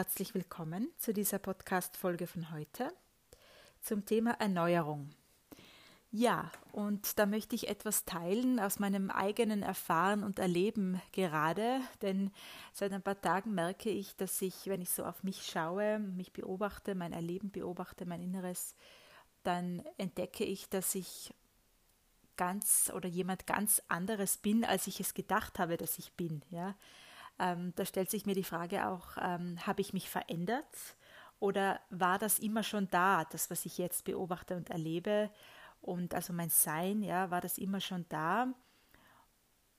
herzlich willkommen zu dieser Podcast-Folge von heute zum Thema Erneuerung. Ja, und da möchte ich etwas teilen aus meinem eigenen Erfahren und Erleben gerade, denn seit ein paar Tagen merke ich, dass ich, wenn ich so auf mich schaue, mich beobachte, mein Erleben beobachte, mein Inneres, dann entdecke ich, dass ich ganz oder jemand ganz anderes bin, als ich es gedacht habe, dass ich bin. Ja, ähm, da stellt sich mir die Frage auch, ähm, habe ich mich verändert oder war das immer schon da, das, was ich jetzt beobachte und erlebe? Und also mein Sein, ja, war das immer schon da?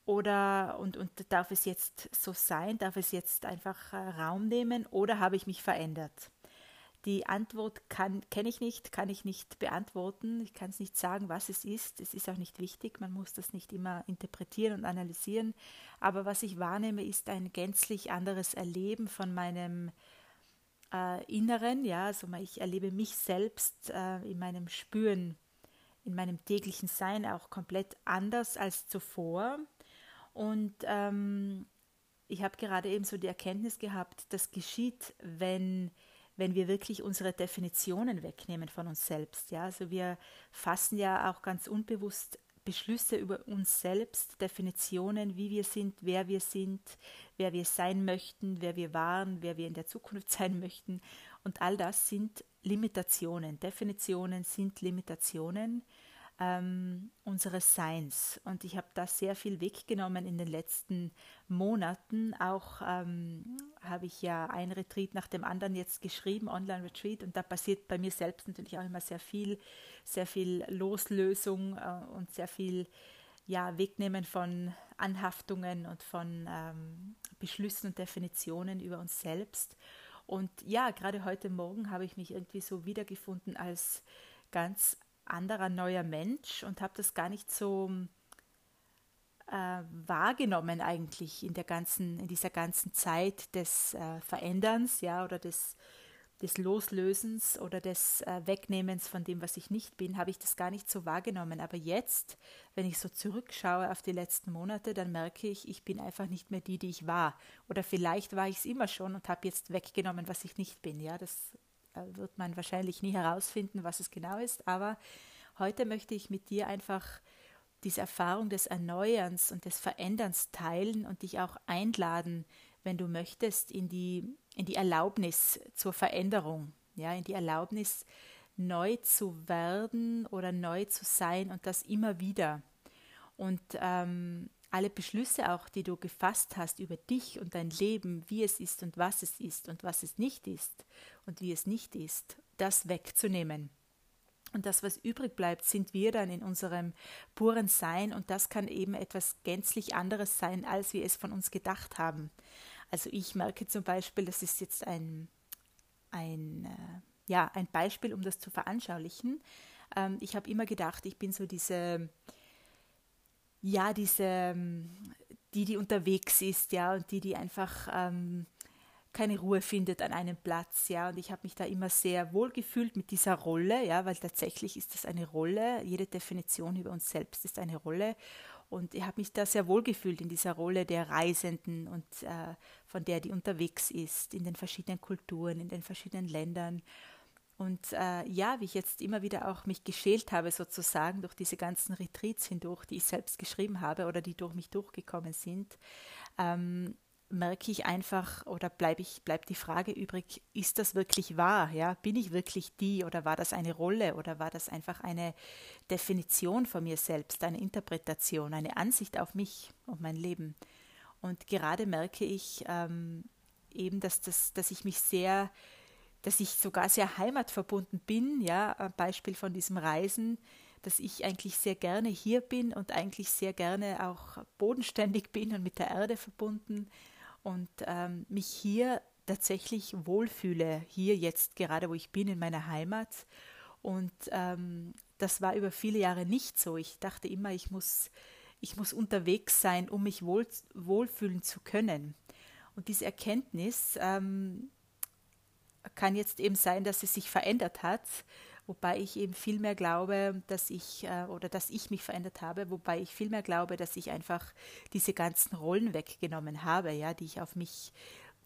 Oder und, und darf es jetzt so sein? Darf es jetzt einfach äh, Raum nehmen oder habe ich mich verändert? Die Antwort kenne ich nicht, kann ich nicht beantworten. Ich kann es nicht sagen, was es ist. Es ist auch nicht wichtig. Man muss das nicht immer interpretieren und analysieren. Aber was ich wahrnehme, ist ein gänzlich anderes Erleben von meinem äh, Inneren. Ja, also ich erlebe mich selbst äh, in meinem Spüren in meinem täglichen Sein auch komplett anders als zuvor. Und ähm, ich habe gerade eben so die Erkenntnis gehabt, das geschieht, wenn, wenn wir wirklich unsere Definitionen wegnehmen von uns selbst. Ja? Also wir fassen ja auch ganz unbewusst Beschlüsse über uns selbst, Definitionen, wie wir sind, wer wir sind, wer wir sein möchten, wer wir waren, wer wir in der Zukunft sein möchten. Und all das sind Limitationen. Definitionen sind Limitationen ähm, unseres Seins. Und ich habe da sehr viel weggenommen in den letzten Monaten. Auch ähm, habe ich ja ein Retreat nach dem anderen jetzt geschrieben, Online-Retreat. Und da passiert bei mir selbst natürlich auch immer sehr viel, sehr viel Loslösung äh, und sehr viel ja, Wegnehmen von Anhaftungen und von ähm, Beschlüssen und Definitionen über uns selbst. Und ja, gerade heute Morgen habe ich mich irgendwie so wiedergefunden als ganz anderer neuer Mensch und habe das gar nicht so äh, wahrgenommen eigentlich in der ganzen, in dieser ganzen Zeit des äh, Veränderns, ja, oder des des Loslösens oder des äh, Wegnehmens von dem, was ich nicht bin, habe ich das gar nicht so wahrgenommen. Aber jetzt, wenn ich so zurückschaue auf die letzten Monate, dann merke ich, ich bin einfach nicht mehr die, die ich war. Oder vielleicht war ich es immer schon und habe jetzt weggenommen, was ich nicht bin. Ja, das wird man wahrscheinlich nie herausfinden, was es genau ist. Aber heute möchte ich mit dir einfach diese Erfahrung des Erneuerns und des Veränderns teilen und dich auch einladen, wenn du möchtest, in die in die Erlaubnis zur Veränderung, ja, in die Erlaubnis, neu zu werden oder neu zu sein und das immer wieder. Und ähm, alle Beschlüsse auch, die du gefasst hast über dich und dein Leben, wie es ist und was es ist und was es nicht ist und wie es nicht ist, das wegzunehmen. Und das, was übrig bleibt, sind wir dann in unserem puren Sein und das kann eben etwas gänzlich anderes sein, als wir es von uns gedacht haben. Also ich merke zum Beispiel, das ist jetzt ein, ein, äh, ja, ein Beispiel, um das zu veranschaulichen. Ähm, ich habe immer gedacht, ich bin so diese, ja, diese, ähm, die, die unterwegs ist, ja, und die, die einfach ähm, keine Ruhe findet an einem Platz, ja, und ich habe mich da immer sehr wohl gefühlt mit dieser Rolle, ja, weil tatsächlich ist das eine Rolle, jede Definition über uns selbst ist eine Rolle. Und ich habe mich da sehr wohl gefühlt in dieser Rolle der Reisenden und äh, von der, die unterwegs ist, in den verschiedenen Kulturen, in den verschiedenen Ländern. Und äh, ja, wie ich jetzt immer wieder auch mich geschält habe, sozusagen durch diese ganzen Retreats hindurch, die ich selbst geschrieben habe oder die durch mich durchgekommen sind, ähm, merke ich einfach oder bleibe ich, bleibt die Frage übrig, ist das wirklich wahr? Ja? Bin ich wirklich die oder war das eine Rolle oder war das einfach eine Definition von mir selbst, eine Interpretation, eine Ansicht auf mich und mein Leben? Und gerade merke ich ähm, eben, dass, das, dass ich mich sehr, dass ich sogar sehr heimatverbunden bin, ja, ein Beispiel von diesem Reisen, dass ich eigentlich sehr gerne hier bin und eigentlich sehr gerne auch bodenständig bin und mit der Erde verbunden und ähm, mich hier tatsächlich wohlfühle, hier jetzt gerade, wo ich bin, in meiner Heimat. Und ähm, das war über viele Jahre nicht so. Ich dachte immer, ich muss, ich muss unterwegs sein, um mich wohl, wohlfühlen zu können. Und diese Erkenntnis ähm, kann jetzt eben sein, dass es sich verändert hat wobei ich eben viel mehr glaube, dass ich äh, oder dass ich mich verändert habe, wobei ich viel mehr glaube, dass ich einfach diese ganzen Rollen weggenommen habe, ja, die ich auf mich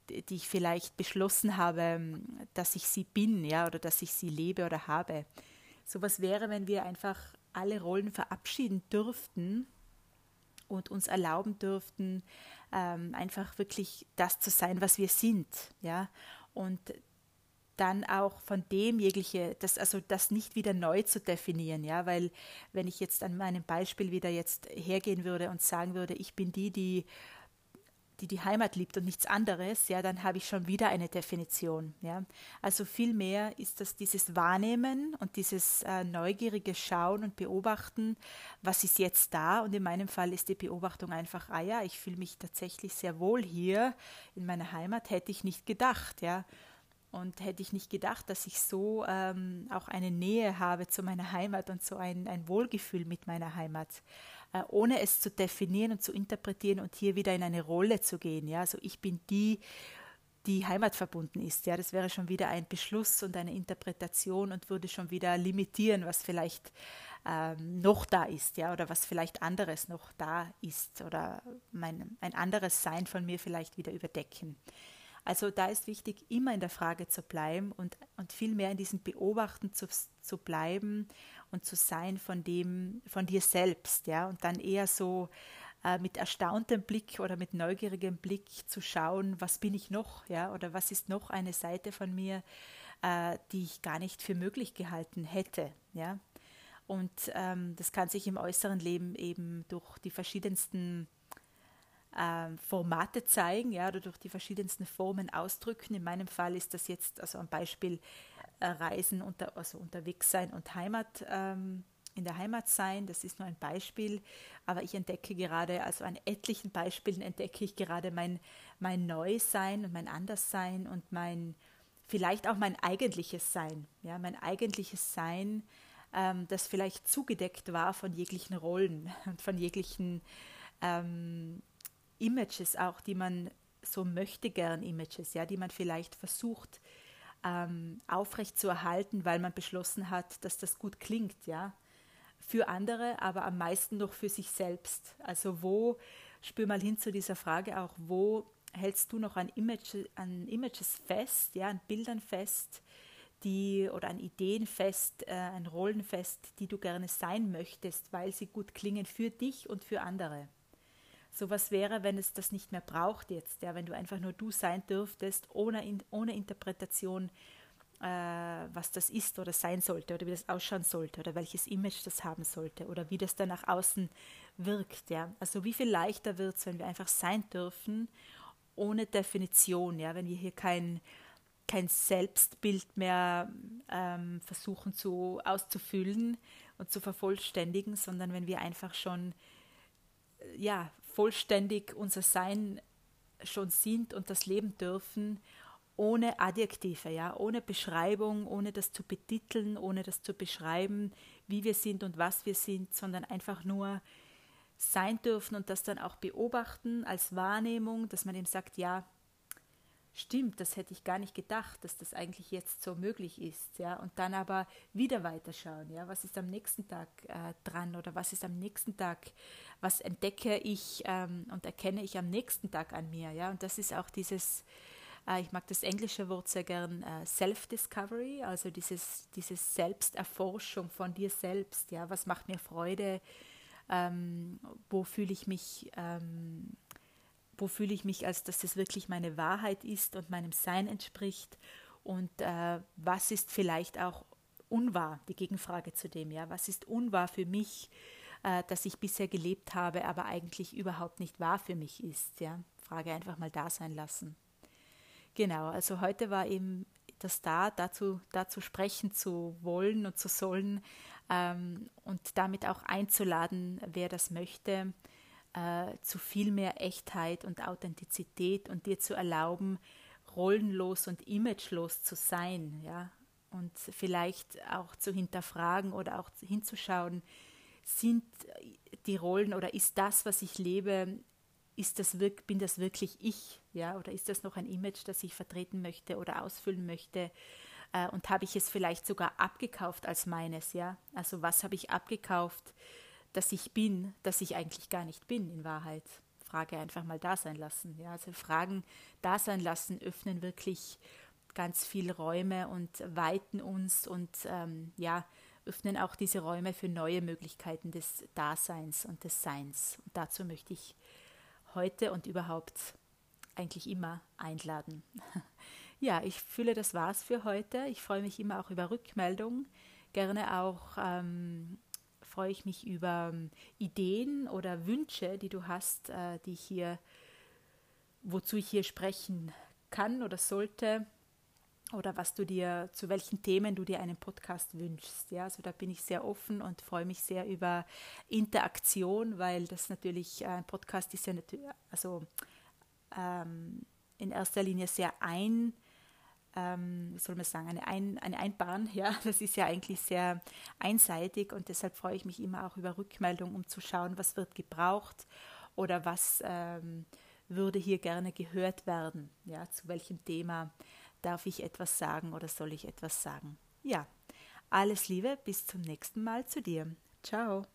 die ich vielleicht beschlossen habe, dass ich sie bin, ja, oder dass ich sie lebe oder habe. So was wäre, wenn wir einfach alle Rollen verabschieden dürften und uns erlauben dürften, ähm, einfach wirklich das zu sein, was wir sind, ja, und dann auch von dem jegliche, das, also das nicht wieder neu zu definieren, ja, weil wenn ich jetzt an meinem Beispiel wieder jetzt hergehen würde und sagen würde, ich bin die, die die die Heimat liebt und nichts anderes, ja, dann habe ich schon wieder eine Definition, ja. Also vielmehr ist das dieses Wahrnehmen und dieses äh, neugierige Schauen und Beobachten, was ist jetzt da und in meinem Fall ist die Beobachtung einfach, ah ja, ich fühle mich tatsächlich sehr wohl hier in meiner Heimat, hätte ich nicht gedacht, ja. Und hätte ich nicht gedacht, dass ich so ähm, auch eine Nähe habe zu meiner Heimat und so ein, ein Wohlgefühl mit meiner Heimat, äh, ohne es zu definieren und zu interpretieren und hier wieder in eine Rolle zu gehen. Ja? Also ich bin die, die heimatverbunden ist. Ja, das wäre schon wieder ein Beschluss und eine Interpretation und würde schon wieder limitieren, was vielleicht ähm, noch da ist, ja, oder was vielleicht anderes noch da ist oder mein, ein anderes Sein von mir vielleicht wieder überdecken. Also da ist wichtig, immer in der Frage zu bleiben und, und viel mehr in diesem Beobachten zu, zu bleiben und zu sein von dem, von dir selbst, ja, und dann eher so äh, mit erstauntem Blick oder mit neugierigem Blick zu schauen, was bin ich noch, ja, oder was ist noch eine Seite von mir, äh, die ich gar nicht für möglich gehalten hätte, ja. Und ähm, das kann sich im äußeren Leben eben durch die verschiedensten ähm, Formate zeigen, ja, oder durch die verschiedensten Formen ausdrücken. In meinem Fall ist das jetzt also ein Beispiel äh, Reisen, unter, also unterwegs sein und Heimat. Ähm, in der Heimat sein, das ist nur ein Beispiel, aber ich entdecke gerade, also an etlichen Beispielen entdecke ich gerade mein, mein Neusein und mein Anderssein und mein, vielleicht auch mein eigentliches Sein, ja, mein eigentliches Sein, ähm, das vielleicht zugedeckt war von jeglichen Rollen und von jeglichen ähm, Images auch, die man so möchte gern Images, ja, die man vielleicht versucht ähm, aufrecht zu erhalten, weil man beschlossen hat, dass das gut klingt, ja, für andere, aber am meisten noch für sich selbst. Also wo, spür mal hin zu dieser Frage auch, wo hältst du noch an, Image, an Images fest, ja, an Bildern fest, die oder an Ideen fest, äh, an Rollen fest, die du gerne sein möchtest, weil sie gut klingen für dich und für andere sowas wäre, wenn es das nicht mehr braucht jetzt, ja, wenn du einfach nur du sein dürftest, ohne, ohne Interpretation, äh, was das ist oder sein sollte oder wie das ausschauen sollte oder welches Image das haben sollte oder wie das dann nach außen wirkt, ja. Also wie viel leichter wird es, wenn wir einfach sein dürfen, ohne Definition, ja, wenn wir hier kein, kein Selbstbild mehr ähm, versuchen zu auszufüllen und zu vervollständigen, sondern wenn wir einfach schon ja, vollständig unser Sein schon sind und das leben dürfen, ohne Adjektive, ja, ohne Beschreibung, ohne das zu betiteln, ohne das zu beschreiben, wie wir sind und was wir sind, sondern einfach nur sein dürfen und das dann auch beobachten als Wahrnehmung, dass man eben sagt, ja, stimmt, das hätte ich gar nicht gedacht, dass das eigentlich jetzt so möglich ist, ja, und dann aber wieder weiterschauen, ja, was ist am nächsten Tag äh, dran oder was ist am nächsten Tag, was entdecke ich ähm, und erkenne ich am nächsten Tag an mir, ja, und das ist auch dieses, äh, ich mag das englische Wort sehr gern, äh, Self-Discovery, also dieses, dieses Selbsterforschung von dir selbst, ja, was macht mir Freude, ähm, wo fühle ich mich ähm, wo fühle ich mich, als dass es wirklich meine Wahrheit ist und meinem Sein entspricht. Und äh, was ist vielleicht auch unwahr, die Gegenfrage zu dem, ja, was ist unwahr für mich, äh, dass ich bisher gelebt habe, aber eigentlich überhaupt nicht wahr für mich ist, ja, Frage einfach mal da sein lassen. Genau, also heute war eben das da, dazu, dazu sprechen zu wollen und zu sollen ähm, und damit auch einzuladen, wer das möchte, äh, zu viel mehr Echtheit und Authentizität und dir zu erlauben, rollenlos und imagelos zu sein, ja, und vielleicht auch zu hinterfragen oder auch hinzuschauen, sind die Rollen oder ist das, was ich lebe, ist das bin das wirklich ich, ja, oder ist das noch ein Image, das ich vertreten möchte oder ausfüllen möchte? Äh, und habe ich es vielleicht sogar abgekauft als meines, ja? Also was habe ich abgekauft? Dass ich bin, dass ich eigentlich gar nicht bin in Wahrheit. Frage einfach mal da sein lassen. Ja, also Fragen da sein lassen öffnen wirklich ganz viele Räume und weiten uns und ähm, ja, öffnen auch diese Räume für neue Möglichkeiten des Daseins und des Seins. Und dazu möchte ich heute und überhaupt eigentlich immer einladen. Ja, ich fühle, das war's für heute. Ich freue mich immer auch über Rückmeldungen. Gerne auch ähm, freue ich mich über ähm, Ideen oder Wünsche, die du hast, äh, die ich hier, wozu ich hier sprechen kann oder sollte oder was du dir, zu welchen Themen du dir einen Podcast wünschst. Ja, also da bin ich sehr offen und freue mich sehr über Interaktion, weil das natürlich, äh, ein Podcast ist ja natürlich, also ähm, in erster Linie sehr ein, ähm, wie soll man sagen, eine, ein, eine Einbahn, ja, das ist ja eigentlich sehr einseitig und deshalb freue ich mich immer auch über Rückmeldung, um zu schauen, was wird gebraucht oder was ähm, würde hier gerne gehört werden, ja, zu welchem Thema Darf ich etwas sagen oder soll ich etwas sagen? Ja, alles Liebe, bis zum nächsten Mal zu dir. Ciao.